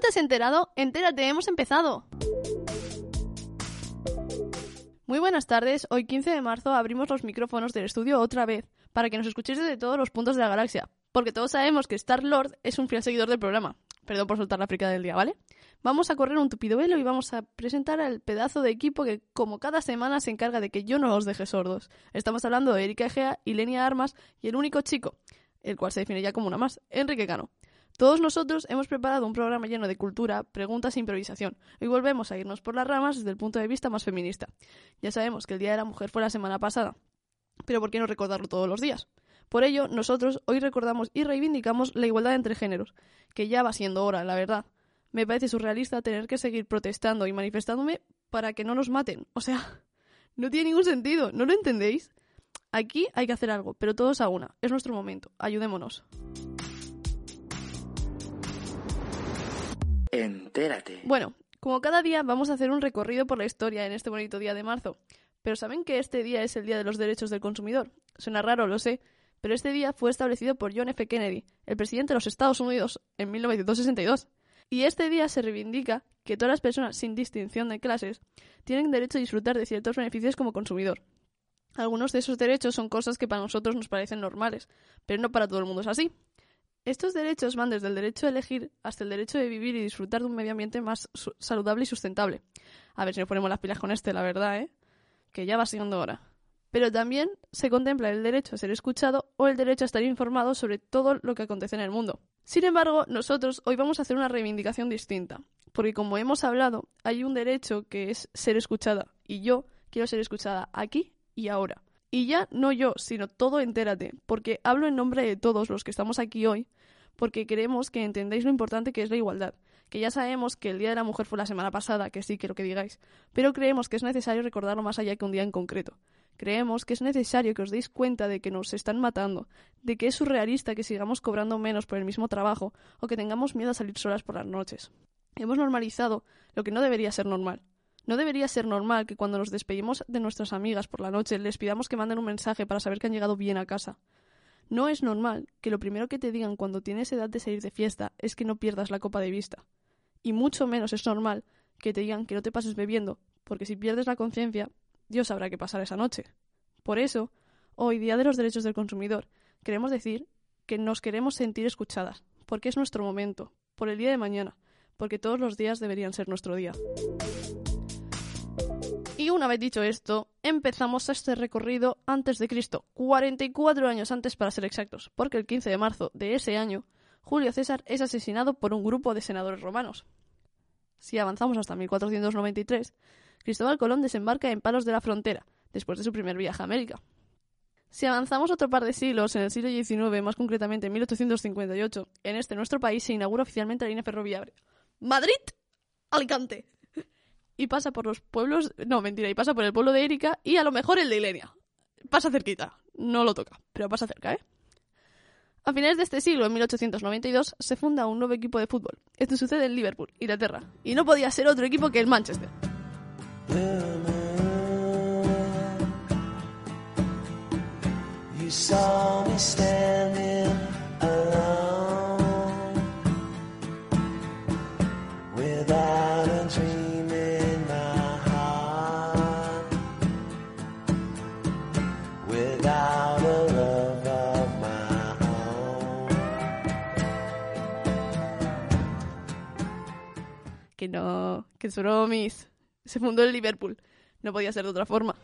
No te has enterado? Entérate, hemos empezado. Muy buenas tardes, hoy 15 de marzo abrimos los micrófonos del estudio otra vez, para que nos escuchéis desde todos los puntos de la galaxia, porque todos sabemos que Star-Lord es un fiel seguidor del programa. Perdón por soltar la fricada del día, ¿vale? Vamos a correr un tupido velo y vamos a presentar al pedazo de equipo que, como cada semana, se encarga de que yo no os deje sordos. Estamos hablando de Erika Egea, Ilenia Armas y el único chico, el cual se define ya como una más, Enrique Cano. Todos nosotros hemos preparado un programa lleno de cultura, preguntas e improvisación. Hoy volvemos a irnos por las ramas desde el punto de vista más feminista. Ya sabemos que el Día de la Mujer fue la semana pasada, pero ¿por qué no recordarlo todos los días? Por ello, nosotros hoy recordamos y reivindicamos la igualdad entre géneros, que ya va siendo hora, la verdad. Me parece surrealista tener que seguir protestando y manifestándome para que no nos maten. O sea, no tiene ningún sentido, ¿no lo entendéis? Aquí hay que hacer algo, pero todos a una. Es nuestro momento. Ayudémonos. Entérate. Bueno, como cada día vamos a hacer un recorrido por la historia en este bonito día de marzo. Pero ¿saben que este día es el Día de los Derechos del Consumidor? Suena raro, lo sé, pero este día fue establecido por John F. Kennedy, el presidente de los Estados Unidos, en 1962. Y este día se reivindica que todas las personas, sin distinción de clases, tienen derecho a disfrutar de ciertos beneficios como consumidor. Algunos de esos derechos son cosas que para nosotros nos parecen normales, pero no para todo el mundo es así. Estos derechos van desde el derecho a elegir hasta el derecho de vivir y disfrutar de un medio ambiente más saludable y sustentable. A ver si nos ponemos las pilas con este, la verdad, ¿eh? Que ya va siendo hora. Pero también se contempla el derecho a ser escuchado o el derecho a estar informado sobre todo lo que acontece en el mundo. Sin embargo, nosotros hoy vamos a hacer una reivindicación distinta, porque como hemos hablado, hay un derecho que es ser escuchada, y yo quiero ser escuchada aquí y ahora. Y ya no yo, sino todo entérate, porque hablo en nombre de todos los que estamos aquí hoy, porque queremos que entendáis lo importante que es la igualdad, que ya sabemos que el Día de la Mujer fue la semana pasada, que sí quiero que digáis, pero creemos que es necesario recordarlo más allá que un día en concreto. Creemos que es necesario que os deis cuenta de que nos están matando, de que es surrealista que sigamos cobrando menos por el mismo trabajo o que tengamos miedo a salir solas por las noches. Hemos normalizado lo que no debería ser normal. No debería ser normal que cuando nos despedimos de nuestras amigas por la noche les pidamos que manden un mensaje para saber que han llegado bien a casa. No es normal que lo primero que te digan cuando tienes edad de salir de fiesta es que no pierdas la copa de vista. Y mucho menos es normal que te digan que no te pases bebiendo, porque si pierdes la conciencia, Dios sabrá qué pasar esa noche. Por eso, hoy, Día de los Derechos del Consumidor, queremos decir que nos queremos sentir escuchadas, porque es nuestro momento, por el día de mañana, porque todos los días deberían ser nuestro día. Y una vez dicho esto, empezamos este recorrido antes de Cristo, 44 años antes para ser exactos, porque el 15 de marzo de ese año, Julio César es asesinado por un grupo de senadores romanos. Si avanzamos hasta 1493, Cristóbal Colón desembarca en Palos de la Frontera, después de su primer viaje a América. Si avanzamos otro par de siglos, en el siglo XIX, más concretamente en 1858, en este nuestro país se inaugura oficialmente la línea ferroviaria Madrid-Alicante. Y pasa por los pueblos, no, mentira, y pasa por el pueblo de Erika y a lo mejor el de Ilenia. Pasa cerquita, no lo toca, pero pasa cerca, ¿eh? A finales de este siglo, en 1892, se funda un nuevo equipo de fútbol. Esto sucede en Liverpool, Inglaterra, y no podía ser otro equipo que el Manchester. No, que es bromis. Se fundó el Liverpool. No podía ser de otra forma.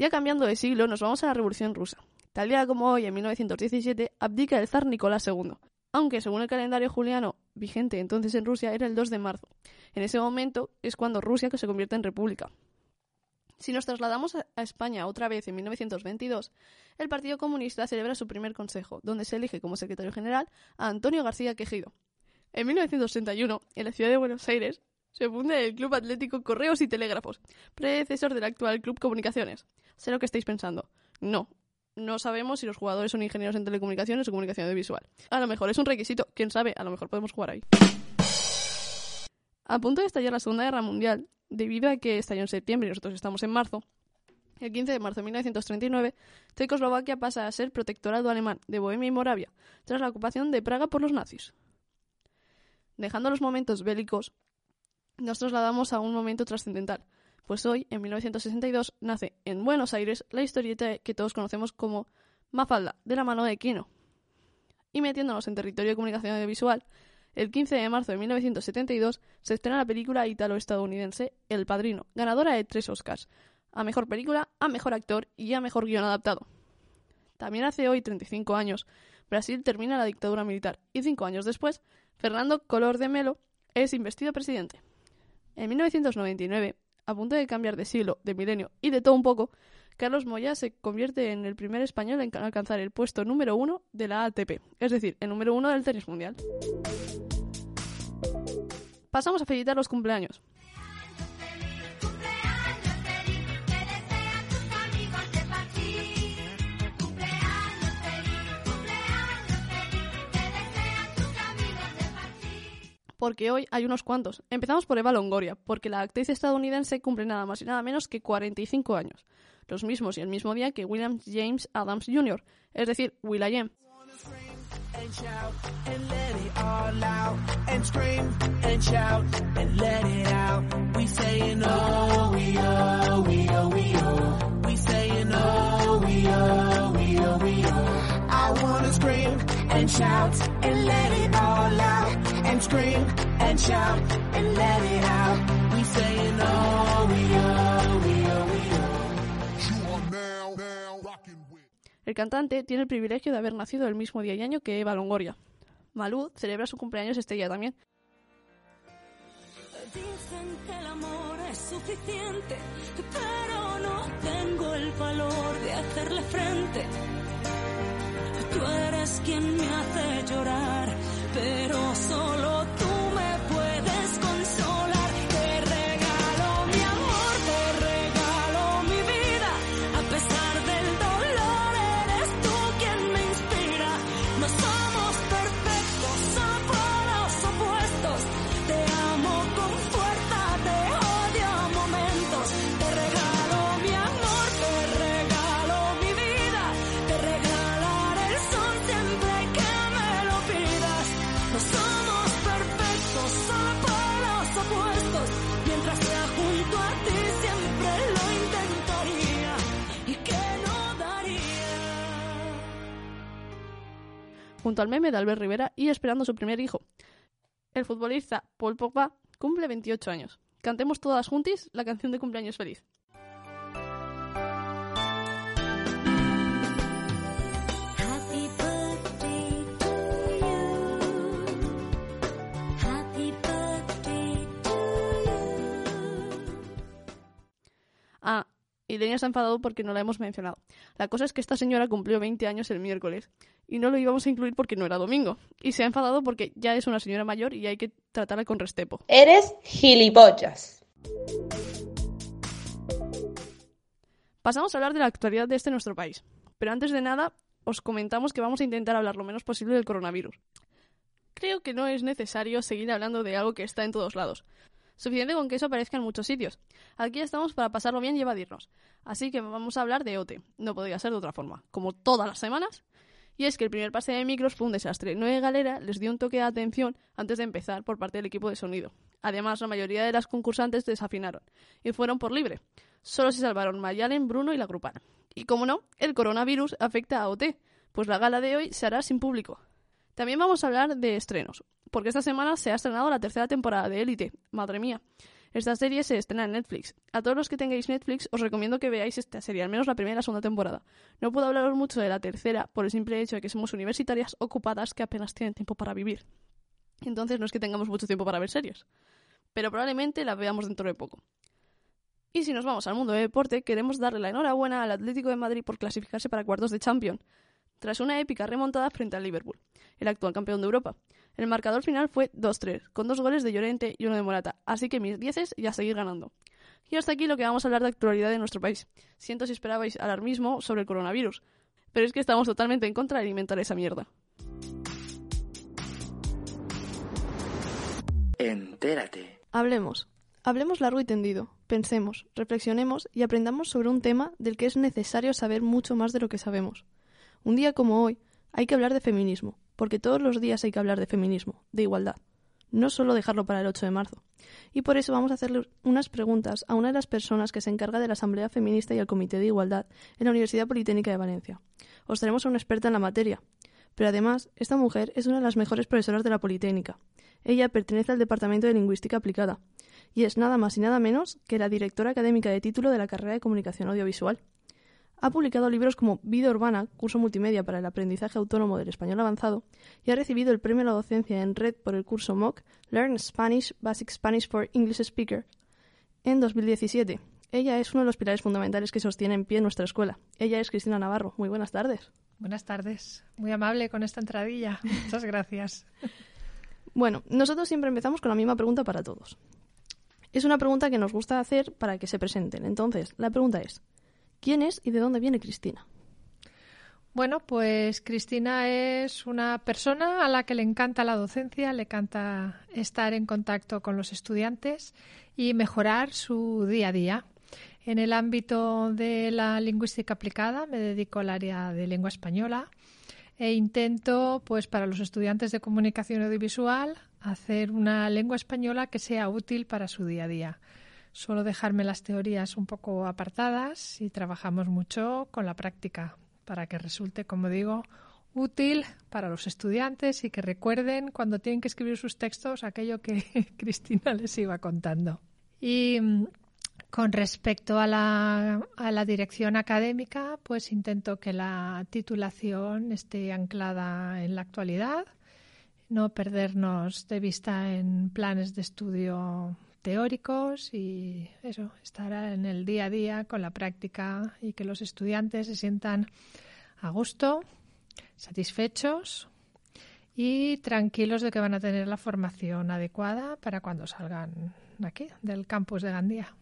Ya cambiando de siglo, nos vamos a la Revolución Rusa. Tal día como hoy, en 1917, abdica el zar Nicolás II, aunque según el calendario juliano vigente entonces en Rusia era el 2 de marzo. En ese momento es cuando Rusia se convierte en república. Si nos trasladamos a a España otra vez en 1922, el Partido Comunista celebra su primer consejo, donde se elige como secretario general a Antonio García Quejido. En 1961, en la ciudad de Buenos Aires, se funda el Club Atlético Correos y Telégrafos, predecesor del actual Club Comunicaciones. Sé lo que estáis pensando. No, no sabemos si los jugadores son ingenieros en telecomunicaciones o comunicación audiovisual. A lo mejor es un requisito, quién sabe, a lo mejor podemos jugar ahí. A punto de estallar la Segunda Guerra Mundial, debido a que estalló en septiembre y nosotros estamos en marzo, el 15 de marzo de 1939, Checoslovaquia pasa a ser protectorado alemán de Bohemia y Moravia, tras la ocupación de Praga por los nazis. Dejando los momentos bélicos, nos trasladamos a un momento trascendental, pues hoy, en 1962, nace en Buenos Aires la historieta que todos conocemos como Mafalda, de la mano de Quino. Y metiéndonos en territorio de comunicación audiovisual, el 15 de marzo de 1972 se estrena la película italo-estadounidense El Padrino, ganadora de tres Oscars, a Mejor Película, a Mejor Actor y a Mejor Guión Adaptado. También hace hoy 35 años, Brasil termina la dictadura militar y cinco años después, Fernando Collor de Melo es investido presidente. En 1999, a punto de cambiar de siglo, de milenio y de todo un poco, Carlos Moya se convierte en el primer español en alcanzar el puesto número uno de la ATP, es decir, el número uno del tenis mundial. Pasamos a felicitar los cumpleaños. Porque hoy hay unos cuantos. Empezamos por Eva Longoria, porque la actriz estadounidense cumple nada más y nada menos que 45 años. Los mismos y el mismo día que William James Adams Jr., es decir, Will.i.am. and shout and let it all out and scream and shout and let it out. We saying oh we oh we oh we oh. We saying oh we oh we oh we oh. I wanna scream and shout and let it all out and scream and shout and let it out. We saying oh we oh we oh El cantante tiene el privilegio de haber nacido el mismo día y año que Eva Longoria. Malú celebra su cumpleaños este día también. Dicen que el amor es suficiente, pero no tengo el valor de hacerle frente. Tú eres quien me junto al meme de Albert Rivera y esperando su primer hijo. El futbolista Paul Pogba cumple 28 años. Cantemos todas juntis la canción de cumpleaños feliz. Ah, Irene se ha enfadado porque no la hemos mencionado. La cosa es que esta señora cumplió 20 años el miércoles y no lo íbamos a incluir porque no era domingo. Y se ha enfadado porque ya es una señora mayor y hay que tratarla con respeto. Eres gilipollas. Pasamos a hablar de la actualidad de este nuestro país. Pero antes de nada, os comentamos que vamos a intentar hablar lo menos posible del coronavirus. Creo que no es necesario seguir hablando de algo que está en todos lados. Suficiente con que eso aparezca en muchos sitios. Aquí estamos para pasarlo bien y evadirnos. Así que vamos a hablar de OTE. No podría ser de otra forma. Como todas las semanas. Y es que el primer pase de micros fue un desastre. Noé Galera les dio un toque de atención antes de empezar por parte del equipo de sonido. Además, la mayoría de las concursantes desafinaron y fueron por libre. Solo se salvaron Mayalen, Bruno y la grupal. Y como no, el coronavirus afecta a OT, pues la gala de hoy se hará sin público. También vamos a hablar de estrenos, porque esta semana se ha estrenado la tercera temporada de Élite. Madre mía. Esta serie se estrena en Netflix. A todos los que tengáis Netflix os recomiendo que veáis esta serie, al menos la primera y la segunda temporada. No puedo hablaros mucho de la tercera por el simple hecho de que somos universitarias ocupadas que apenas tienen tiempo para vivir. Entonces no es que tengamos mucho tiempo para ver series. Pero probablemente la veamos dentro de poco. Y si nos vamos al mundo del deporte, queremos darle la enhorabuena al Atlético de Madrid por clasificarse para cuartos de Champions, tras una épica remontada frente al Liverpool, el actual campeón de Europa. El marcador final fue 2-3, con dos goles de Llorente y uno de Morata, así que mis dieces y a seguir ganando. Y hasta aquí lo que vamos a hablar de actualidad de nuestro país. Siento si esperabais alarmismo sobre el coronavirus, pero es que estamos totalmente en contra de alimentar esa mierda. Entérate. Hablemos. Hablemos largo y tendido. Pensemos, reflexionemos y aprendamos sobre un tema del que es necesario saber mucho más de lo que sabemos. Un día como hoy hay que hablar de feminismo, porque todos los días hay que hablar de feminismo, de igualdad. No solo dejarlo para el 8 de marzo. Y por eso vamos a hacerle unas preguntas a una de las personas que se encarga de la Asamblea Feminista y el Comité de Igualdad en la Universidad Politécnica de Valencia. Os tenemos a una experta en la materia. Pero además, esta mujer es una de las mejores profesoras de la Politécnica. Ella pertenece al Departamento de Lingüística Aplicada y es nada más y nada menos que la directora académica de título de la carrera de Comunicación Audiovisual. Ha publicado libros como Vida Urbana, curso multimedia para el aprendizaje autónomo del español avanzado, y ha recibido el premio a la docencia en red por el curso MOOC Learn Spanish Basic Spanish for English Speaker en 2017. Ella es uno de los pilares fundamentales que sostiene en pie nuestra escuela. Ella es Cristina Navarro. Muy buenas tardes. Buenas tardes. Muy amable con esta entradilla. Muchas gracias. Bueno, nosotros siempre empezamos con la misma pregunta para todos. Es una pregunta que nos gusta hacer para que se presenten. Entonces, la pregunta es, ¿quién es y de dónde viene Cristina? Bueno, pues Cristina es una persona a la que le encanta la docencia, le encanta estar en contacto con los estudiantes y mejorar su día a día. En el ámbito de la lingüística aplicada me dedico al área de lengua española e intento, pues para los estudiantes de comunicación audiovisual, hacer una lengua española que sea útil para su día a día. Suelo dejarme las teorías un poco apartadas y trabajamos mucho con la práctica para que resulte, como digo, útil para los estudiantes y que recuerden cuando tienen que escribir sus textos aquello que Cristina les iba contando. Y mm, con respecto a la, a la dirección académica, pues intento que la titulación esté anclada en la actualidad, no perdernos de vista en planes de estudio teóricos y eso, estar en el día a día con la práctica y que los estudiantes se sientan a gusto, satisfechos y tranquilos de que van a tener la formación adecuada para cuando salgan aquí del campus de Gandía.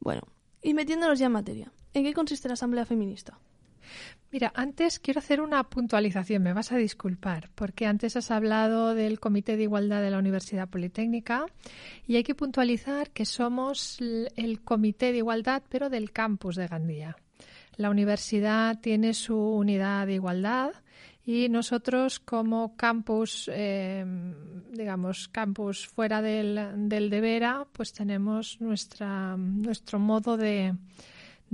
Bueno, y metiéndonos ya en materia, ¿en qué consiste la Asamblea Feminista? Mira, antes quiero hacer una puntualización, me vas a disculpar, porque antes has hablado del Comité de Igualdad de la Universidad Politécnica y hay que puntualizar que somos el Comité de Igualdad, pero del campus de Gandía. La universidad tiene su unidad de igualdad y nosotros como campus, eh, digamos, campus fuera del, del de Vera, pues tenemos nuestra, nuestro modo de,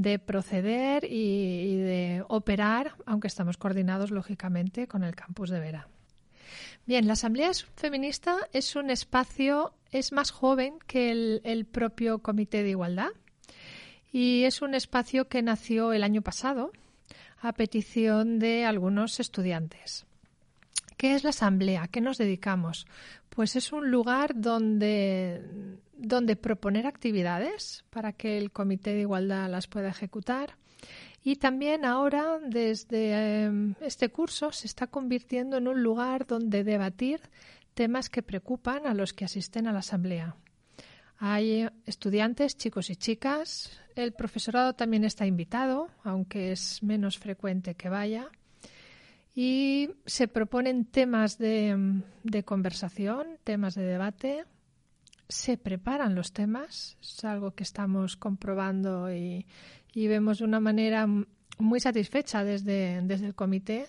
de proceder y, de operar, aunque estamos coordinados lógicamente con el campus de Vera. Bien, la Asamblea Feminista es un espacio, es más joven que el, el propio Comité de Igualdad y es un espacio que nació el año pasado a petición de algunos estudiantes. ¿Qué es la Asamblea? ¿A qué nos dedicamos? Pues es un lugar donde, donde proponer actividades para que el Comité de Igualdad las pueda ejecutar. Y también ahora, desde eh, este curso, se está convirtiendo en un lugar donde debatir temas que preocupan a los que asisten a la Asamblea. Hay estudiantes, chicos y chicas. El profesorado también está invitado, aunque es menos frecuente que vaya. Y se proponen temas de, de conversación, temas de debate. Se preparan los temas, es algo que estamos comprobando y, y vemos de una manera muy satisfecha desde, desde el comité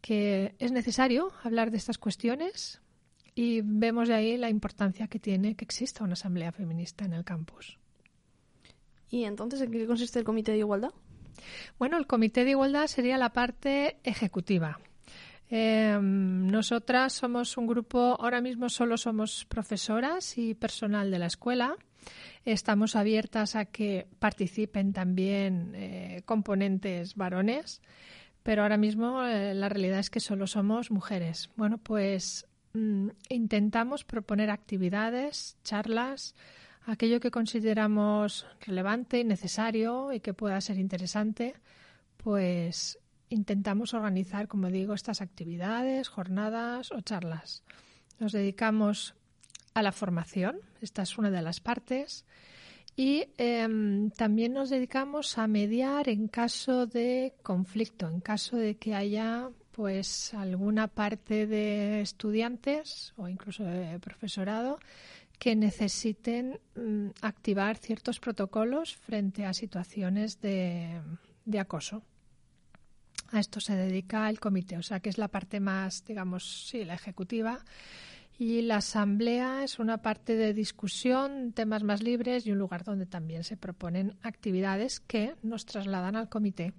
que es necesario hablar de estas cuestiones y vemos de ahí la importancia que tiene que exista una asamblea feminista en el campus. ¿Y entonces en qué consiste el Comité de Igualdad? Bueno, el Comité de Igualdad sería la parte ejecutiva. Eh, nosotras somos un grupo, ahora mismo solo somos profesoras y personal de la escuela. Estamos abiertas a que participen también eh, componentes varones, pero ahora mismo eh, la realidad es que solo somos mujeres. Bueno, pues mm, intentamos proponer actividades, charlas, aquello que consideramos relevante y necesario y que pueda ser interesante, pues intentamos organizar, como digo, estas actividades, jornadas o charlas. Nos dedicamos a la formación, esta es una de las partes, y em, también nos dedicamos a mediar en caso de conflicto, en caso de que haya pues alguna parte de estudiantes o incluso de profesorado que necesiten mm, activar ciertos protocolos frente a situaciones de, de acoso. A esto se dedica el comité, o sea que es la parte más, digamos, sí, la ejecutiva. Y la asamblea es una parte de discusión, temas más libres y un lugar donde también se proponen actividades que nos trasladan al comité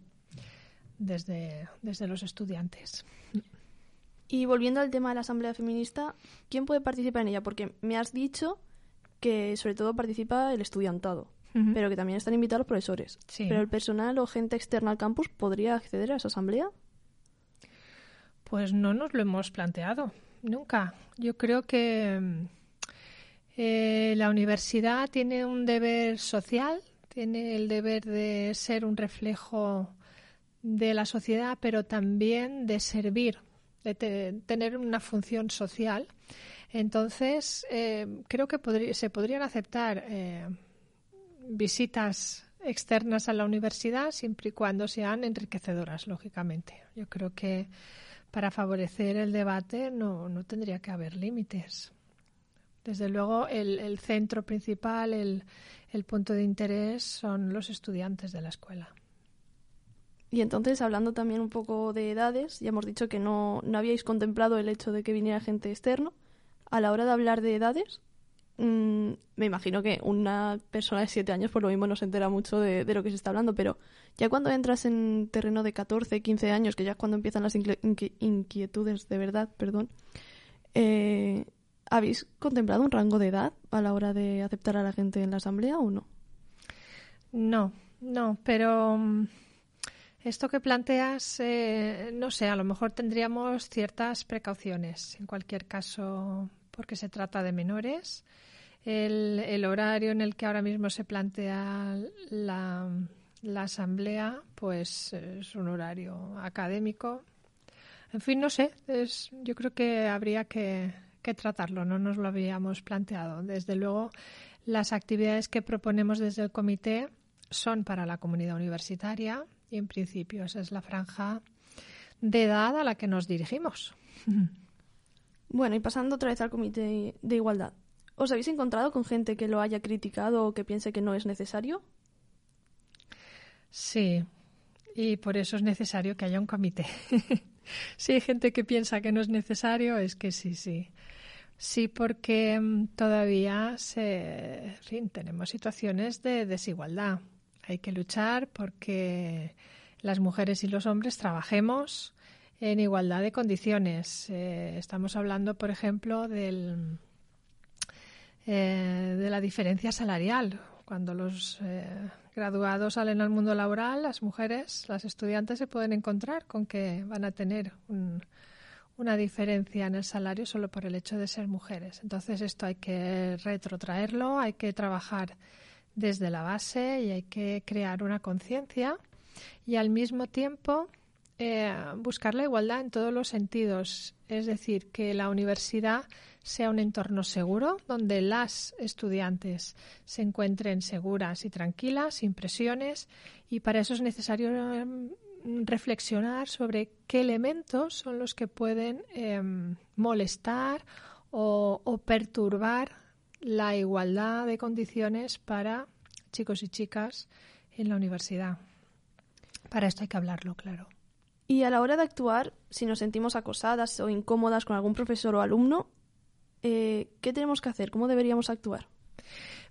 desde, desde los estudiantes. Y volviendo al tema de la Asamblea Feminista, ¿quién puede participar en ella? Porque me has dicho que sobre todo participa el estudiantado, Pero que también están invitados los profesores. Sí. Pero el personal o gente externa al campus podría acceder a esa asamblea. Pues no nos lo hemos planteado, nunca. Yo creo que mm, eh, la universidad tiene un deber social, tiene el deber de ser un reflejo de la sociedad, pero también de servir, de te- tener una función social. Entonces, eh, creo que se podrían aceptar eh, visitas externas a la universidad siempre y cuando sean enriquecedoras, lógicamente. Yo creo que para favorecer el debate no, no tendría que haber límites. Desde luego, el, el centro principal, el, el punto de interés son los estudiantes de la escuela. Y entonces, hablando también un poco de edades, ya hemos dicho que no, no habíais contemplado el hecho de que viniera gente externo. A la hora de hablar de edades, mm, me imagino que una persona de 7 años por lo mismo no se entera mucho de, lo que se está hablando, pero ya cuando entras en terreno de 14, 15 años, que ya es cuando empiezan las inquietudes de verdad, perdón, eh, ¿habéis contemplado un rango de edad a la hora de aceptar a la gente en la asamblea o no? No, no, pero mm, esto que planteas, eh, no sé, a lo mejor tendríamos ciertas precauciones. En cualquier caso, porque se trata de menores. El, horario en el que ahora mismo se plantea la, asamblea, pues es un horario académico. En fin, no sé, es, yo creo que habría que tratarlo, no nos lo habíamos planteado. Desde luego, las actividades que proponemos desde el comité son para la comunidad universitaria y en principio esa es la franja de edad a la que nos dirigimos. Bueno, y pasando otra vez al Comité de Igualdad, ¿os habéis encontrado con gente que lo haya criticado o que piense que no es necesario? Sí, y por eso es necesario que haya un comité. si hay gente que piensa que no es necesario, es que sí, sí. Sí, porque mm, todavía se, tenemos situaciones de desigualdad. Hay que luchar porque las mujeres y los hombres trabajemos en igualdad de condiciones. Eh, estamos hablando, por ejemplo, del, eh, de la diferencia salarial. Cuando los eh, graduados salen al mundo laboral, las mujeres, las estudiantes se pueden encontrar con que van a tener un, una diferencia en el salario solo por el hecho de ser mujeres. Entonces esto hay que retrotraerlo, hay que trabajar desde la base y hay que crear una conciencia y al mismo tiempo eh, buscar la igualdad en todos los sentidos. Es decir, que la universidad sea un entorno seguro donde las estudiantes se encuentren seguras y tranquilas, sin presiones, y para eso es necesario eh, reflexionar sobre qué elementos son los que pueden eh, molestar o perturbar la igualdad de condiciones para chicos y chicas en la universidad. Para esto hay que hablarlo, claro. Y a la hora de actuar, si nos sentimos acosadas o incómodas con algún profesor o alumno, eh, ¿qué tenemos que hacer? ¿Cómo deberíamos actuar?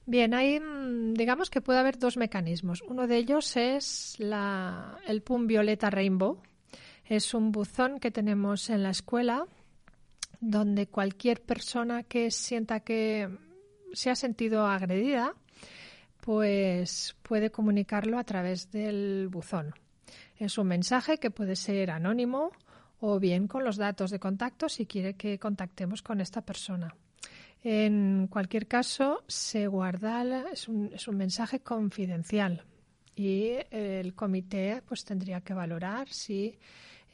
Bien, hay, mm, digamos que puede haber dos mecanismos. Uno de ellos es la, el PUM Violeta Rainbow. Es un buzón que tenemos en la escuela donde cualquier persona que sienta que se ha sentido agredida, pues puede comunicarlo a través del buzón. Es un mensaje que puede ser anónimo o bien con los datos de contacto si quiere que contactemos con esta persona. En cualquier caso, se guarda, es un, es un mensaje confidencial y el comité pues tendría que valorar si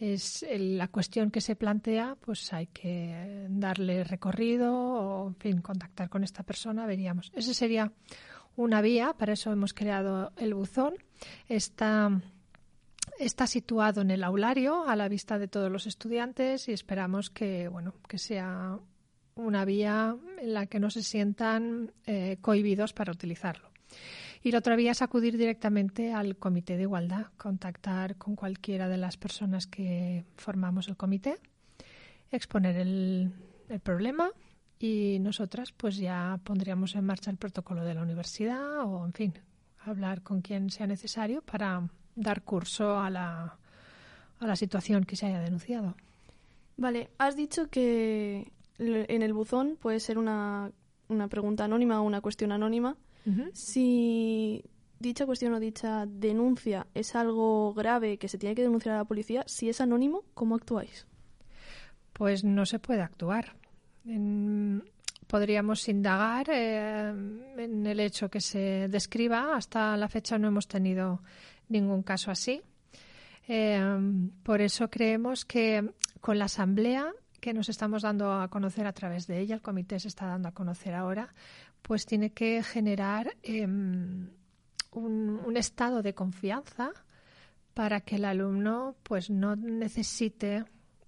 es la cuestión que se plantea, pues hay que darle recorrido o, en fin, contactar con esta persona, veríamos. Esa sería una vía, para eso hemos creado el buzón. Está situado en el aulario, a la vista de todos los estudiantes, y esperamos que, bueno, que sea una vía en la que no se sientan eh, cohibidos para utilizarlo. Y la otra vía es acudir directamente al Comité de Igualdad, contactar con cualquiera de las personas que formamos el comité, exponer el, el problema y nosotras pues ya pondríamos en marcha el protocolo de la universidad o, en fin, hablar con quien sea necesario para dar curso a la, a la situación que se haya denunciado. Vale, has dicho que en el buzón puede ser una, una pregunta anónima o una cuestión anónima. Si dicha cuestión o dicha denuncia es algo grave que se tiene que denunciar a la policía, si es anónimo, ¿cómo actuáis? Pues no se puede actuar. En- podríamos indagar eh, en el hecho que se describa. Hasta la fecha no hemos tenido ningún caso así. Eh, por eso creemos que con la asamblea que nos estamos dando a conocer a través de ella, el comité se está dando a conocer ahora, pues tiene que generar eh, un, un estado de confianza para que el alumno pues no necesite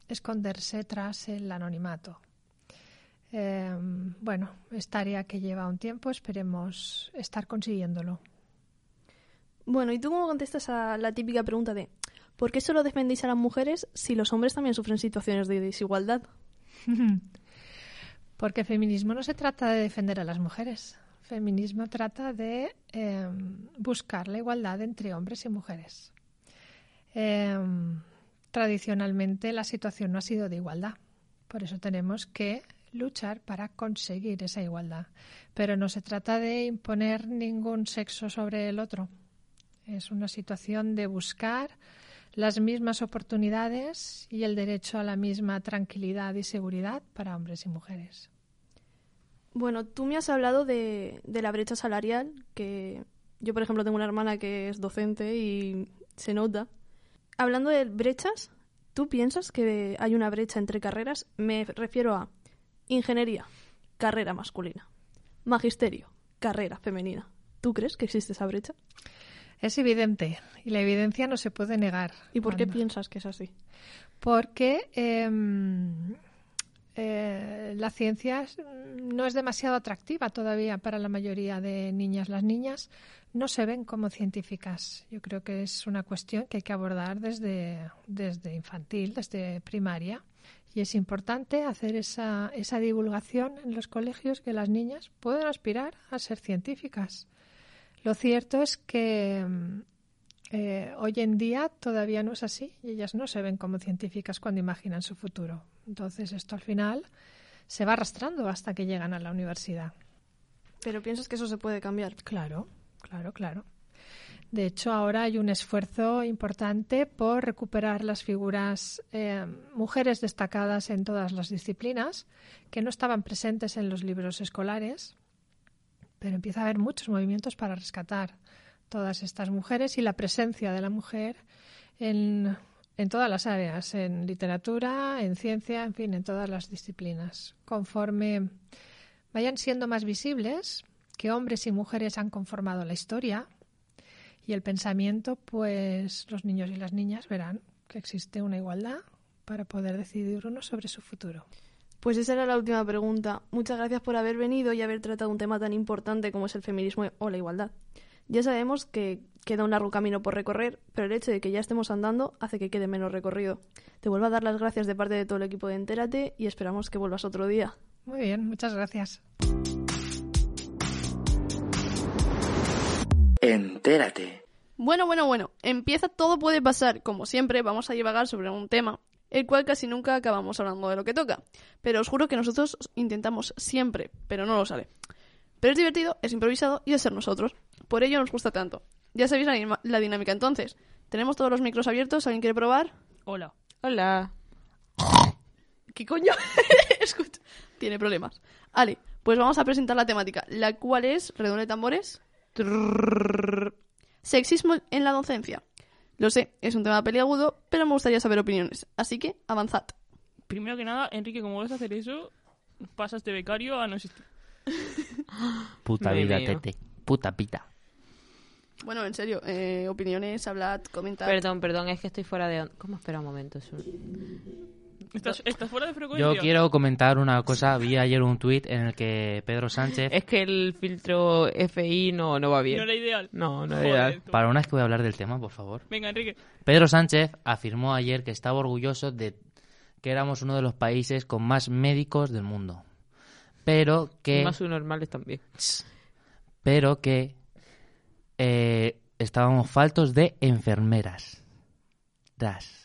esconderse tras el anonimato. Eh, bueno, es tarea que lleva un tiempo, esperemos estar consiguiéndolo. Bueno, ¿y tú cómo contestas a la típica pregunta de ¿por qué solo defendéis a las mujeres si los hombres también sufren situaciones de desigualdad? Porque feminismo no se trata de defender a las mujeres. Feminismo trata de eh, buscar la igualdad entre hombres y mujeres. Eh, tradicionalmente la situación no ha sido de igualdad. Por eso tenemos que luchar para conseguir esa igualdad. Pero no se trata de imponer ningún sexo sobre el otro. Es una situación de buscar las mismas oportunidades y el derecho a la misma tranquilidad y seguridad para hombres y mujeres. Bueno, tú me has hablado de, la brecha salarial, que yo, por ejemplo, tengo una hermana que es docente y se nota. Hablando de brechas, ¿tú piensas que hay una brecha entre carreras? Me refiero a ingeniería, carrera masculina, magisterio, carrera femenina. ¿Tú crees que existe esa brecha? Es evidente y la evidencia no se puede negar. ¿Y por qué piensas que es así? Porque em, eh, la ciencia no es demasiado atractiva todavía para la mayoría de niñas. Las niñas no se ven como científicas. Yo creo que es una cuestión que hay que abordar desde, desde infantil, desde primaria. Y es importante hacer esa, esa divulgación en los colegios que las niñas pueden aspirar a ser científicas. Lo cierto es que mm, eh, hoy en día todavía no es así y ellas no se ven como científicas cuando imaginan su futuro. Entonces esto al final se va arrastrando hasta que llegan a la universidad. Pero piensas que eso se puede cambiar. Claro, claro, claro. De hecho, ahora hay un esfuerzo importante por recuperar las figuras eh, mujeres destacadas en todas las disciplinas que no estaban presentes en los libros escolares, pero empieza a haber muchos movimientos para rescatar todas estas mujeres y la presencia de la mujer en, en todas las áreas, en literatura, en ciencia, en fin, en todas las disciplinas. Conforme vayan siendo más visibles, que hombres y mujeres han conformado la historia y el pensamiento, pues los niños y las niñas verán que existe una igualdad para poder decidir uno sobre su futuro. Pues esa era la última pregunta. Muchas gracias por haber venido y haber tratado un tema tan importante como es el feminismo o la igualdad. Ya sabemos que queda un largo camino por recorrer, pero el hecho de que ya estemos andando hace que quede menos recorrido. Te vuelvo a dar las gracias de parte de todo el equipo de Entérate y esperamos que vuelvas otro día. Muy bien, muchas gracias. Entérate. Bueno, bueno, bueno. Empieza Todo puede pasar. Como siempre, vamos a divagar sobre un tema, el cual casi nunca acabamos hablando de lo que toca. Pero os juro que nosotros intentamos siempre, pero no lo sale. Pero es divertido, es improvisado y es ser nosotros. Por ello nos gusta tanto. Ya sabéis la, dinámica entonces. Tenemos todos los micros abiertos. ¿Alguien quiere probar? Hola. Hola. ¿Qué coño? Escucha. Tiene problemas. Ale, pues vamos a presentar la temática, la cual es, redonde de tambores, Trrrr. sexismo en la docencia. Lo sé, es un tema peliagudo, pero me gustaría saber opiniones. Así que, avanzad. Primero que nada, Enrique, como vas a hacer eso, pasas de becario a no existir. Puta vida, tete. Puta pita. Bueno, en serio, eh, opiniones, hablad, comentad. Perdón, perdón, es que estoy fuera de... ¿Cómo? Espera un momento. es un- ¿Estás, estás fuera de frecuencia? Yo quiero comentar una cosa. Vi ayer un tuit en el que Pedro Sánchez, Es que el filtro FI no, no va bien. No era ideal. No, no Joder, ideal. tú. para una vez que voy a hablar del tema, por favor. Venga, Enrique. Pedro Sánchez afirmó ayer que estaba orgulloso de que éramos uno de los países con más médicos del mundo. Pero que, Más normales también. pero que eh, estábamos faltos de enfermeras. Das.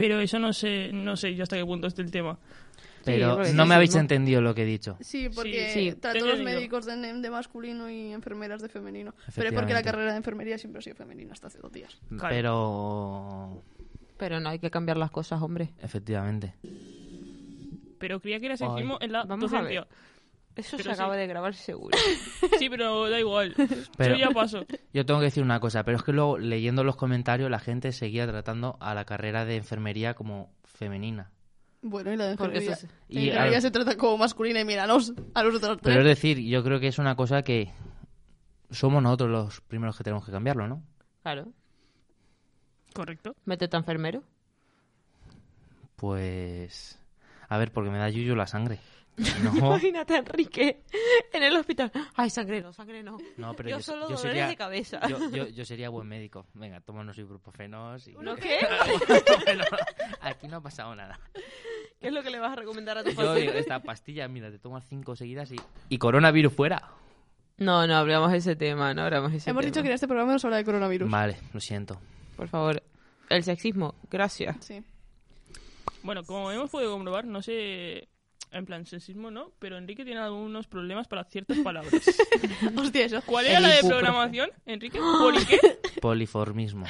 Pero eso no sé, no sé yo hasta qué punto es el tema. Pero no me habéis entendido lo que he dicho. Sí, porque Sí, sí, tanto los médicos de, de masculino y enfermeras de femenino. Pero es porque la carrera de enfermería siempre ha sido femenina hasta hace dos días. Claro. Pero Pero no hay que cambiar las cosas, hombre. efectivamente. Pero creía que era sexismo en la Vamos a docencia. Eso Pero se acaba sí. de grabar seguro. Sí, pero da igual. Pero- Yo ya paso. Yo tengo que decir una cosa, pero es que luego leyendo los comentarios la gente seguía tratando a la carrera de enfermería como femenina. Bueno, y la de enfermería. es- La Y enfermería al- se trata como masculina y míranos a los otros tres. Pero es decir, yo creo que es una cosa que somos nosotros los primeros que tenemos que cambiarlo, ¿no? Claro. Correcto. Métete a enfermero. Pues... A ver, porque me da yuyu la sangre. No, Imagínate a Enrique en el hospital. Ay, sangre no, sangre no. no pero yo, yo, solo yo dolores sería... de cabeza. Yo, yo, yo sería buen médico. Venga, tómanos ibuprofenos y... ¿No qué? Bueno, aquí no ha pasado nada. ¿Qué es lo que le vas a recomendar a tu paciente? esta pastilla, mira, te tomas cinco seguidas y... Y coronavirus fuera. No, no hablamos de ese tema, no hablamos de ese Hemos tema. dicho que en este programa nos habla de coronavirus. Vale, lo siento. Por favor. El sexismo, gracias. Sí. Bueno, como hemos podido comprobar, no sé... En plan, sexismo no, pero Enrique tiene algunos problemas para ciertas palabras. Hostia, eso. ¿Cuál era El la de ibuprofeno. programación, Enrique? ¿Por qué? Poliformismo.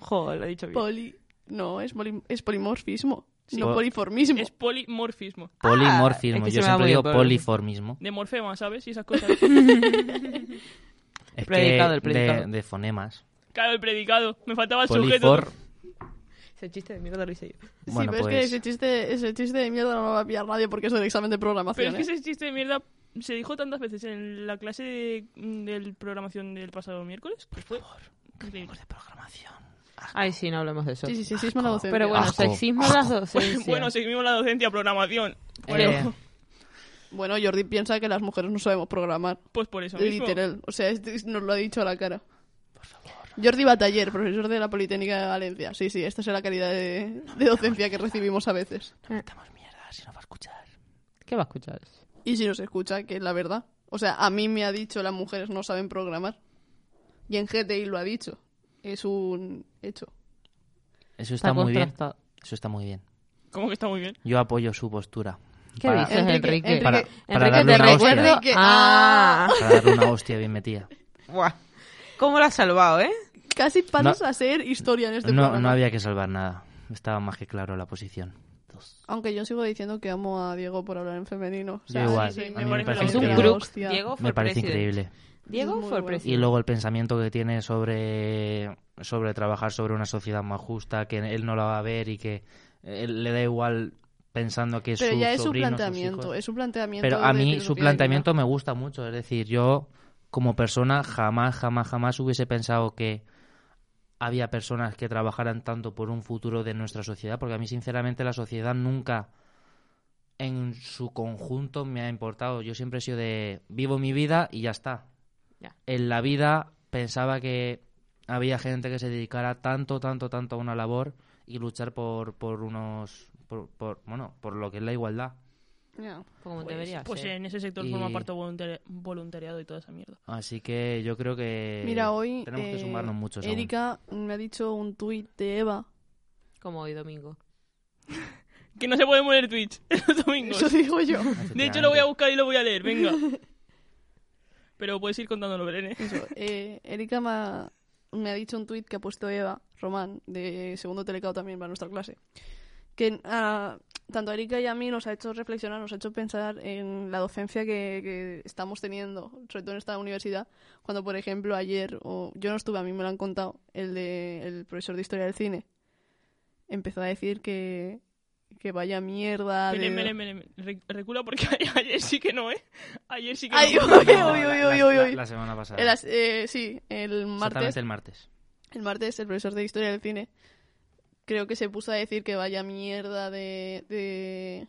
Joder, lo he dicho bien. Poli... No, es, poli- es polimorfismo. No Po- poliformismo. Es polimorfismo. Polimorfismo. Ah, es que Yo me ha siempre digo pero- poliformismo. De morfema, ¿sabes? Y esas cosas. Es Predicado, que el predicado. De, de fonemas. Claro, el predicado. Me faltaba el Polifor. Ese chiste de mierda lo hice yo. Sí, pero pues... es que ese chiste, ese chiste de mierda no lo va a pillar nadie porque es del examen de Pero programación. es que ¿eh? ese chiste de mierda se dijo tantas veces en la clase de, de programación del pasado miércoles. Por favor. de programación. Ay, sí, no hablemos de eso. Sí, sí, sí, sexismo en la docencia. Pero bueno, Asco. sexismo en las docencias. Bueno, seguimos la docencia, programación. Bueno, Eh, Bueno, Jordi piensa que las mujeres no sabemos programar. pues por eso mismo. Literal. O sea, nos lo ha dicho a la cara. Jordi Bataller, profesor de la Politécnica de Valencia. Sí, sí, esta es la calidad de, de docencia que recibimos a veces. Metamos mierda, si no va a escuchar. ¿Qué va a escuchar? Y si nos escucha, que es la verdad. O sea, a mí me ha dicho las mujeres no saben programar. Y en GTI lo ha dicho. Es un hecho. Eso está, muy bien. Eso está muy bien. Como que está muy bien. Yo apoyo su postura. ¿Qué Para- dices, Enrique, Enrique? Enrique. Para, para Enrique, darle te una hostia. recuerdo. Enrique, Ah. Para darle una hostia bien metida. Buah. ¿Cómo lo has salvado, eh? Casi pasas a ser historia en este No, programa. no había que salvar nada. Estaba más que claro la posición. Aunque yo sigo diciendo que amo a Diego por hablar en femenino. O Yo sea, igual. sí, a me mí me parece Es increíble. Diego fue Me parece increíble. Diego fue bueno. Y luego el pensamiento que tiene sobre, sobre trabajar sobre una sociedad más justa, que él no la va a ver y que él le da igual pensando que Pero sus ya es sus planteamiento. Es un planteamiento. Pero a mí su planteamiento me gusta mucho. Es decir, yo como persona jamás, jamás, jamás hubiese pensado que había personas que trabajaran tanto por un futuro de nuestra sociedad, porque a mí sinceramente la sociedad nunca en su conjunto me ha importado. Yo siempre he sido de vivo mi vida y ya está. En la vida pensaba que había gente que se dedicara tanto, tanto, tanto a una labor y luchar por, por unos, por, por, bueno, por lo que es la igualdad. Como Pues, debería pues ser. en ese sector Y- forma parte voluntari- voluntariado y toda esa mierda. Así que yo creo que Mira, hoy tenemos que eh, sumarnos muchos aún. Erika me ha dicho un tuit de Eva. Como hoy domingo. Que no se puede poner Twitch los domingos. Eso digo yo. De hecho, lo voy a buscar y lo voy a leer, venga. Pero puedes ir contándolo, Belén. ¿eh? Eso, eh, Erika me ha, me ha dicho un tuit que ha puesto Eva Román, de segundo telecao también para nuestra clase. Que ah, tanto a Erika y a mí nos ha hecho reflexionar, nos ha hecho pensar en la docencia que, que estamos teniendo, sobre todo en esta universidad. Cuando, por ejemplo, ayer, o yo no estuve, a mí me lo han contado, el, de, el profesor de historia del cine empezó a decir que, que vaya mierda. de- Belén, Belén, re- recula porque ayer sí que no, ¿eh? Ayer sí que Ay, no. uy, uy, la- uy, la- uy, la- la semana pasada. El eh, sí, el martes. Exactamente el martes. El martes el profesor de historia del cine creo que se puso a decir que vaya mierda de de,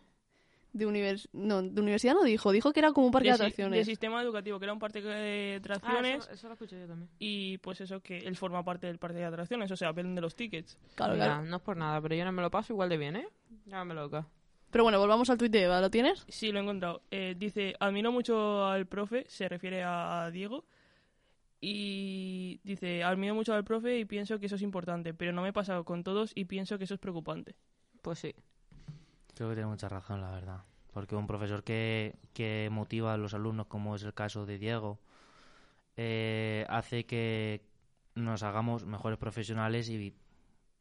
de, univers- no, de universidad no dijo, dijo que era como un parque de, de, atracciones. de sistema educativo, que era un parque de Ah, atracciones. eso, eso lo escuché yo también. Y pues eso, que él forma parte del parque de atracciones, o sea, vende los tickets. Claro, Mira, claro. no es por nada, pero yo no me lo paso igual de bien, ¿eh? Ya me loca. Pero bueno, volvamos al tuit de Eva, ¿lo tienes? Sí, lo he encontrado. Eh, dice, admiro mucho al profe, se refiere a Diego. Y dice, admiro mucho al profe y pienso que eso es importante, pero no me he pasado con todos y pienso que eso es preocupante. Pues sí. Creo que tiene mucha razón, la verdad. Porque un profesor que, que motiva a los alumnos, como es el caso de Diego, eh, hace que nos hagamos mejores profesionales y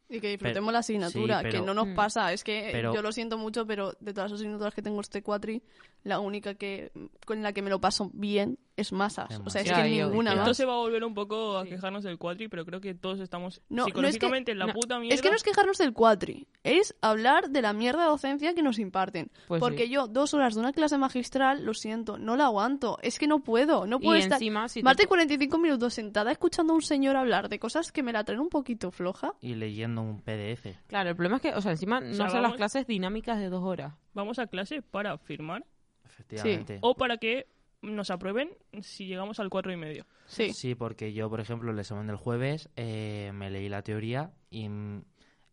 Y que disfrutemos la asignatura, sí, que pero- no nos Mm. pasa. Es que Pero- yo lo siento mucho, pero de todas las asignaturas que tengo este cuatri, la única que con la que me lo paso bien es masas. Es O sea, es que ninguna más. Esto se va a volver un poco a Sí. quejarnos del cuatri, pero creo que todos estamos No, no es que- psicológicamente en la no, puta mierda. Es que no es quejarnos del cuatri, es hablar de la mierda de docencia que nos imparten. Pues Porque sí. yo, dos horas de una clase magistral, lo siento, no la aguanto. Es que no puedo, no puedo Y estar encima, si te más de po- 45 minutos sentada escuchando a un señor hablar de cosas que me la traen un poquito floja. y leyendo un PDF. Claro, el problema es que, o sea, encima no sea, son las clases dinámicas de dos horas. Vamos a clase para firmar Efectivamente. o para que nos aprueben si llegamos al cuatro y medio. Sí. Sí, porque yo, por ejemplo, el examen del jueves eh, me leí la teoría y mm,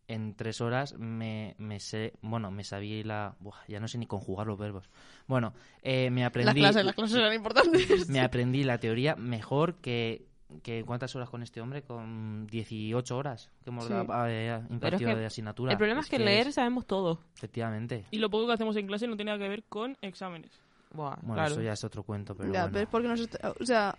en tres horas me, me sé, bueno, me sabía la... Buah, ya no sé ni conjugar los verbos. Bueno, eh, me Las aprendí... clases, las clases eran importantes. Me aprendí la teoría mejor que... que ¿Cuántas horas con este hombre? Con 18 horas que hemos Sí. dado- eh, impartido que de asignatura. El problema es, que, leer sabemos todo. Efectivamente. Y lo poco que hacemos en clase no tiene nada que ver con exámenes. Buah, Bueno, claro. eso ya es otro cuento, pero ya, bueno. pero es porque nos est- O sea,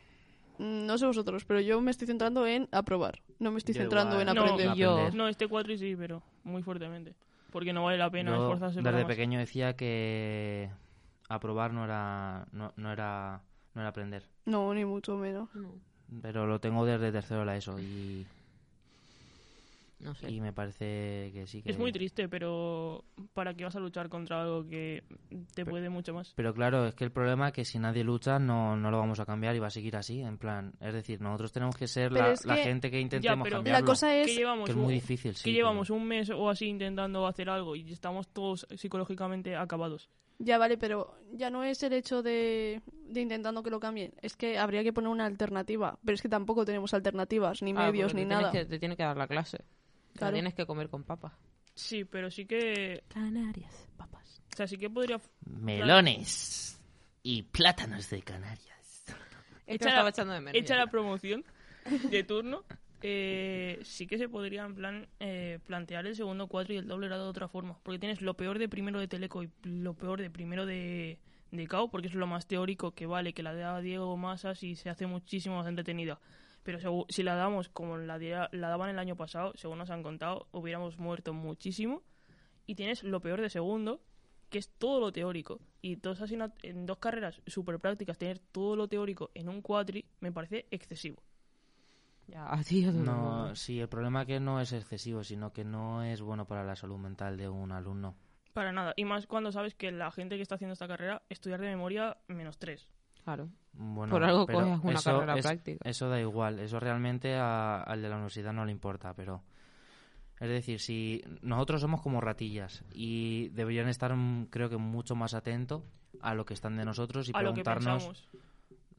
mm, no sé vosotros, pero yo me estoy centrando en aprobar. No me estoy Yo centrando igual. en No, aprender. yo-. No, este cuatro y sí, pero muy fuertemente. Porque no vale la pena Yo esforzarse desde pequeño decía que aprobar no era no, no era no era aprender No, ni mucho menos. No, pero lo tengo desde tercero de la eso y, no sé. y me parece que sí que Es muy triste, pero ¿para qué vas a luchar contra algo que te puede mucho más? pero claro es que el problema es que si nadie lucha no, no lo vamos a cambiar y va a seguir así en plan es decir nosotros tenemos que ser Pero la, la que- gente que intentemos pero- cambiarlo La cosa Que es... llevamos, que es un- muy difícil sí que pero- llevamos un mes o así intentando hacer algo y estamos todos psicológicamente acabados. Ya vale, pero ya no es el hecho de, de intentando que lo cambien. Es que habría que poner una alternativa. Pero es que tampoco tenemos alternativas, ni Ah, medios, ni te tienes nada. que- te tiene que dar la clase. La Claro. tienes que comer con papas. Sí, pero sí que... Canarias, papas. O sea, sí que podría... melones y plátanos de Canarias Hecha la- echando de menos. Hecha la promoción de turno, eh, sí que se podría en plan eh, plantear el segundo cuatro y el doble grado de otra forma. Porque tienes lo peor de primero de Teleco y lo peor de primero de, de CAO, porque es lo más teórico que vale, que la da Diego Masas y se hace muchísimo más entretenida. Pero si la damos como la, daban el año pasado, según nos han contado, hubiéramos muerto muchísimo. Y tienes lo peor de segundo, que es todo lo teórico. Y dos en dos carreras súper prácticas, tener todo lo teórico en un cuatri me parece excesivo. Ya, es no sí el problema que no es excesivo sino que no es bueno para la salud mental de un alumno Para nada. Y más cuando sabes que la gente que está haciendo esta carrera, estudiar de memoria menos tres. Claro. Bueno, Por algo coges una eso carrera es- práctica. Eso da igual, eso realmente a- al de la universidad no le importa, pero... Es decir, si nosotros somos como ratillas y deberían estar, mm, creo que, mucho más atentos a lo que están de nosotros y a lo que preguntarnos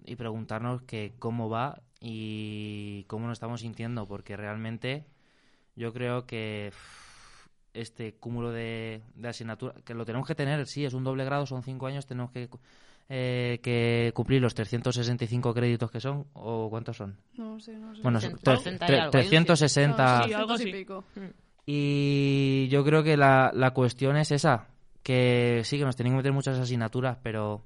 y preguntarnos que cómo va y cómo nos estamos sintiendo, porque realmente yo creo que este cúmulo de, de asignatura, que lo tenemos que tener, sí, es un doble grado, son cinco años, tenemos que, eh, que cumplir los 365 créditos que son, o cuántos son. No sé, no sé. Bueno, Ciento- tre- sesenta y tre- algo, hay un 360. No, Sí, algo 200 y así. pico. Y yo creo que la, la cuestión es esa, que sí que nos tienen que meter muchas asignaturas, pero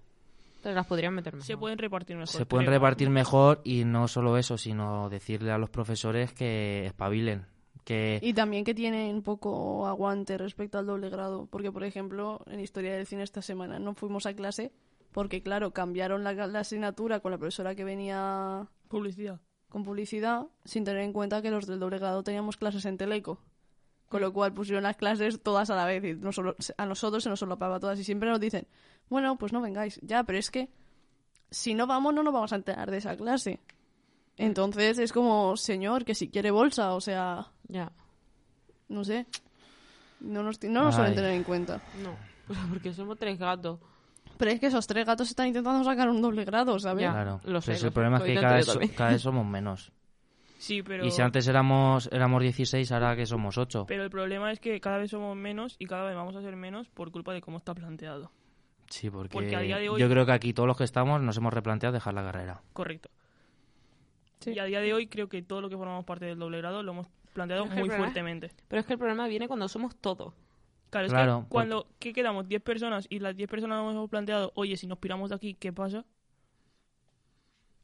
Pero las podrían meter mejor. Se pueden repartir mejor. se pueden creo. repartir mejor y no solo eso, sino decirle a los profesores que espabilen, que Y también que tienen poco aguante respecto al doble grado. Porque, por ejemplo, en Historia del Cine esta semana no fuimos a clase porque, claro, cambiaron la, la asignatura con la profesora que venía Publicidad. con publicidad sin tener en cuenta que los del doble grado teníamos clases en Teleco. Con lo cual pusieron las clases todas a la vez y no solo- a nosotros se nos solapaba todas y siempre nos dicen, bueno, pues no vengáis. Ya, pero es que si no vamos no nos vamos a enterar de esa clase. Entonces es como, señor, que si quiere bolsa, o sea, Ya. no sé. No nos, no nos suelen tener en cuenta. No. Pues porque somos tres gatos. Pero es que esos tres gatos están intentando sacar un doble grado, ¿sabes? Ya. claro, lo sé, lo el sé, problema es que cada vez, también. cada vez somos menos. Sí, pero... Y si antes éramos éramos 16, ahora que somos 8. Pero el problema es que cada vez somos menos y cada vez vamos a ser menos por culpa de cómo está planteado. Sí, porque, porque a día de hoy- yo creo que aquí todos los que estamos nos hemos replanteado dejar la carrera. Correcto. Sí. Y a día de hoy creo que todo lo que formamos parte del doble grado lo hemos planteado muy problema- fuertemente. Pero es que el problema viene cuando somos todos. Claro, es Claro, que cuando ¿qué quedamos 10 personas y las 10 personas nos hemos planteado, oye, si nos piramos de aquí, ¿qué pasa?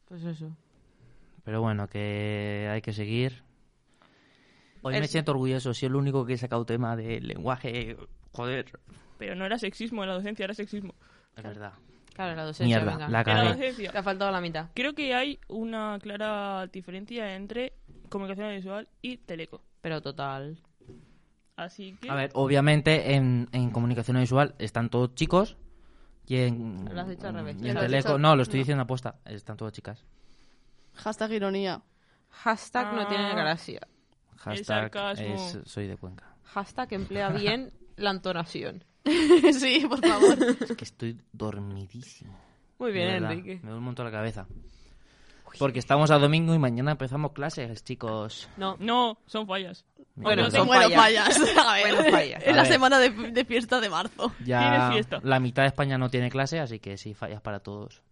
Pues eso. Pero bueno, que hay que seguir. Hoy me siento orgulloso, soy el único que he sacado tema del lenguaje. Joder, Pero no era sexismo en la docencia, era sexismo. es verdad. Claro, la docencia, Mierda, venga. la En la cagué. docencia. Te ha faltado la mitad. Creo que hay una clara diferencia entre comunicación visual y teleco. Pero total. Así que A ver, obviamente en, en comunicación visual están todos chicos y en, Lo has dicho al revés. y en Lo has teleco... dicho- No, lo estoy no. diciendo aposta, están todas chicas. Hashtag ironía. Hashtag no tiene Ah. gracia. Hashtag sarcasmo. es soy de Cuenca. Hashtag emplea bien la entonación. sí, por favor. Es que estoy dormidísimo. Muy bien, De verdad, Enrique. Me duele un montón la cabeza. Porque estamos a domingo y mañana empezamos clases, chicos. No, no, son fallas. Bueno, son bueno, fallas. fallas. A ver, Bueno, fallas. Es la ver. semana de, de fiesta de marzo. Ya fiesta. la mitad de España no tiene clase, así que sí, fallas para todos.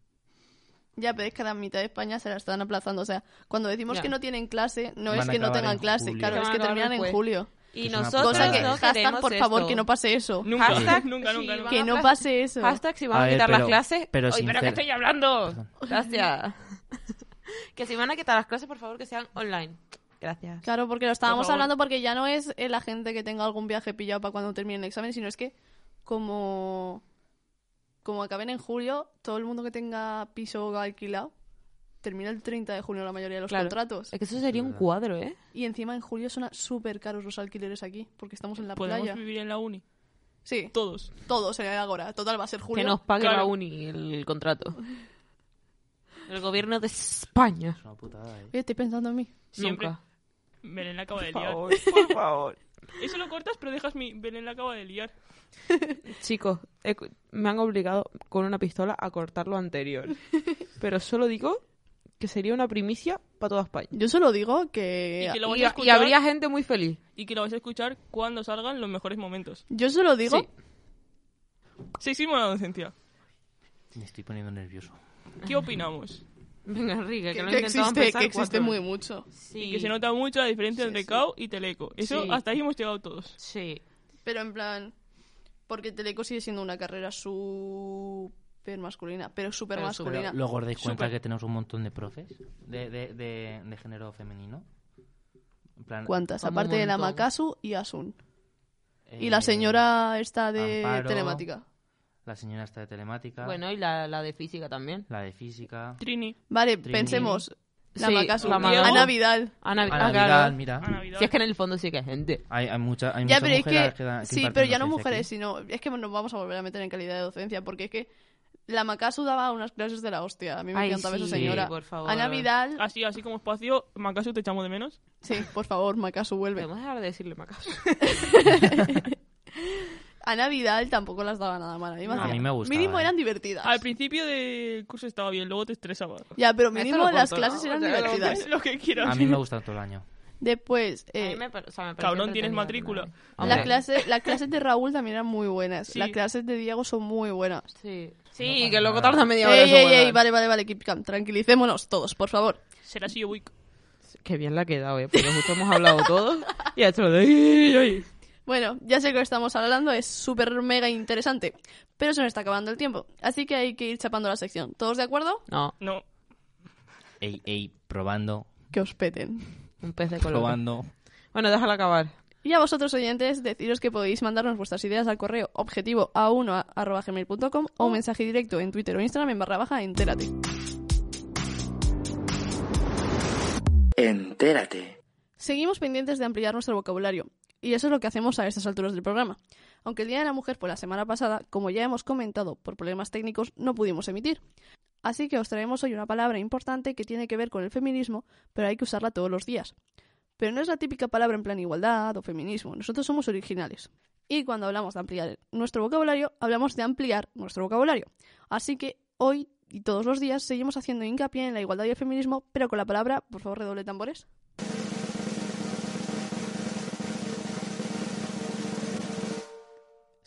Ya, pero es que la mitad de España se la están aplazando. O sea, cuando decimos Ya. que no tienen clase, no Van es que no tengan en clase. julio. Claro, es que terminan en julio. Y nosotros Cosa que, no hashtag, queremos por favor, esto. que no pase eso. Nunca, Hashtag, nunca, nunca, nunca. Que no pase eso. Hashtag si van A a, ver, quitar pero- las clases. pero Oye, pero que estoy hablando. Gracias. que si van a quitar las clases, por favor, que sean online. Gracias. Claro, porque lo estábamos hablando porque ya no es la gente que tenga algún viaje pillado para cuando termine el examen, sino es que como, como acaben en julio, todo el mundo que tenga piso alquilado termina el 30 de junio la mayoría de los Claro. contratos. Es que eso sería un cuadro, ¿eh? Y encima en julio son súper caros los alquileres aquí, porque estamos en la Podemos playa. vivir en la uni. Sí, Todos. todos en el Agora. Total, va a ser julio. Que nos pague Claro. la uni el contrato. El gobierno de España. Es una putada, ¿eh? Oye, estoy pensando en mí. Siempre. Nunca. Belén la acaba de Por liar. favor, por favor. Eso lo cortas, pero dejas mi... Belén la acaba de liar. Chicos, he me han obligado con una pistola a cortar lo anterior. Pero solo digo que sería una primicia para toda España. Yo solo digo que... Y que lo Y, vais a y escuchar habría gente muy feliz. y que lo vais a escuchar cuando salgan los mejores momentos. Yo solo digo... Sí. Sexismo en la docencia. Me estoy poniendo nervioso. ¿Qué opinamos? Venga, Enrique, que, Que, lo que he intentado existe, empezar que existe cuatro muy mucho. Sí. Y que se nota mucho la diferencia Sí, entre sí. CAO y Teleco. Eso, Sí. hasta ahí hemos llegado todos. Sí. Pero en plan... Porque Teleco sigue siendo una carrera súper masculina, pero súper masculina. Luego os dais cuenta que tenemos un montón de profes de, de, de, de género femenino. En plan, ¿Cuántas? Aparte de la. Makasu y Asun. y eh, la señora está de Amparo. telemática. La señora está de telemática. Bueno, y la, la de física también. La de física. Trini, Vale, Trini. pensemos. La Sí, Makasu. la Makasu. Ana Vidal. Ana, Ana ah, claro. Vidal, mira. Ana Vidal. Si es que en el fondo sí que hay gente. Hay, hay, mucha, hay Ya, muchas pero es mujeres que... da- que sí, pero ya no mujeres, aquí. sino... Es que nos vamos a volver a meter en calidad de docencia, porque es que la Makasu daba unas clases de la hostia. A mí me Ay, encantaba sí, esa señora. por favor. Ana Vidal... Así, así como espacio, Macasu te echamos de menos. Sí, por favor, Makasu vuelve. Podemos dejar de decirle Macaso. Ana Vidal tampoco las daba nada mal. A mí me, No, a mí me gustaba, Mínimo eh. eran divertidas. Al principio del curso estaba bien, luego te estresaba. Ya, pero mínimo lo las clases ¿no? eran O sea, lo divertidas. Lo que. A mí me gusta todo el año. Después, eh, me o sea, me Cabrón, ¿tienes matrícula? ¿no? la clase, las clases de Raúl también eran muy buenas. Sí. Las clases de Diego son muy buenas. Sí, sí que luego tarda media hora. Ey, ey, ey, vale, vale, vale, keep calm. Tranquilicémonos todos, por favor. Será así, yo voy. Qué bien le ha quedado, ¿eh? Porque justo hemos hablado todos y ha hecho lo de... Bueno, ya sé que lo estamos hablando, es súper mega interesante, pero se nos está acabando el tiempo, así que hay que ir chapando la sección. ¿Todos de acuerdo? No, No. Ey, ey, probando, Que os peten. un pez de color. probando. Bueno, déjala acabar. Y a vosotros oyentes, deciros que podéis mandarnos vuestras ideas al correo objetivo a 1 gmail.com o un mensaje directo en Twitter o Instagram en barra baja entérate. Entérate. Seguimos pendientes de ampliar nuestro vocabulario, y eso es lo que hacemos a estas alturas del programa. Aunque el Día de la Mujer fue la semana pasada, como ya hemos comentado, por problemas técnicos no pudimos emitir. Así que os traemos hoy una palabra importante que tiene que ver con el feminismo, pero hay que usarla todos los días. Pero no es la típica palabra en plan igualdad o feminismo, nosotros somos originales. Y cuando hablamos de ampliar nuestro vocabulario, hablamos de ampliar nuestro vocabulario. Así que hoy y todos los días seguimos haciendo hincapié en la igualdad y el feminismo, pero con la palabra, por favor, redoble tambores.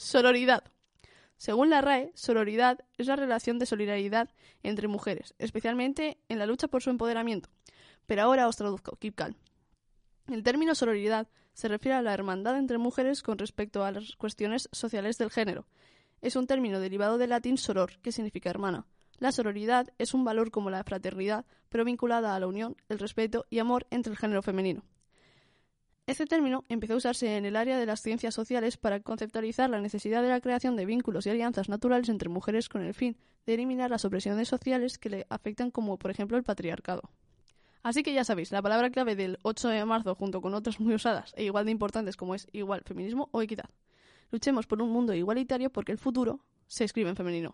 Sororidad. Según la RAE, sororidad es la relación de solidaridad entre mujeres, especialmente en la lucha por su empoderamiento. Pero ahora os traduzco, keep calm. El término sororidad se refiere a la hermandad entre mujeres con respecto a las cuestiones sociales del género. Es un término derivado del latín soror, que significa hermana. La sororidad es un valor como la fraternidad, pero vinculada a la unión, el respeto y amor entre el género femenino. Este término empezó a usarse en el área de las ciencias sociales para conceptualizar la necesidad de la creación de vínculos y alianzas naturales entre mujeres con el fin de eliminar las opresiones sociales que le afectan como por ejemplo el patriarcado. Así que ya sabéis, la palabra clave del 8 de marzo junto con otras muy usadas e igual de importantes como es igual, feminismo o equidad. Luchemos por un mundo igualitario porque el futuro se escribe en femenino.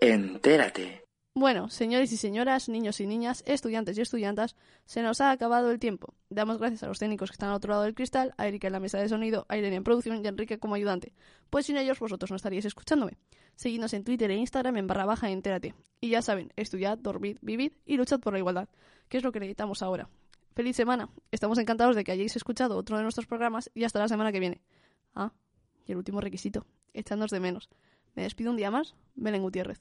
Entérate. Bueno, señores y señoras, niños y niñas, estudiantes y estudiantas, se nos ha acabado el tiempo. Damos gracias a los técnicos que están al otro lado del cristal, a Erika en la mesa de sonido, a Irene en producción y a Enrique como ayudante. Pues sin ellos vosotros no estaríais escuchándome. Seguidnos en Twitter e Instagram en barra baja entérate. Y ya saben, estudiad, dormid, vivid y luchad por la igualdad, que es lo que necesitamos ahora. Feliz semana. Estamos encantados de que hayáis escuchado otro de nuestros programas y hasta la semana que viene. Ah, y el último requisito, echadnos de menos. Me despido un día más, Belén Gutiérrez.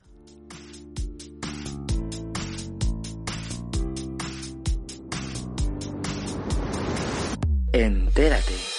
Entérate.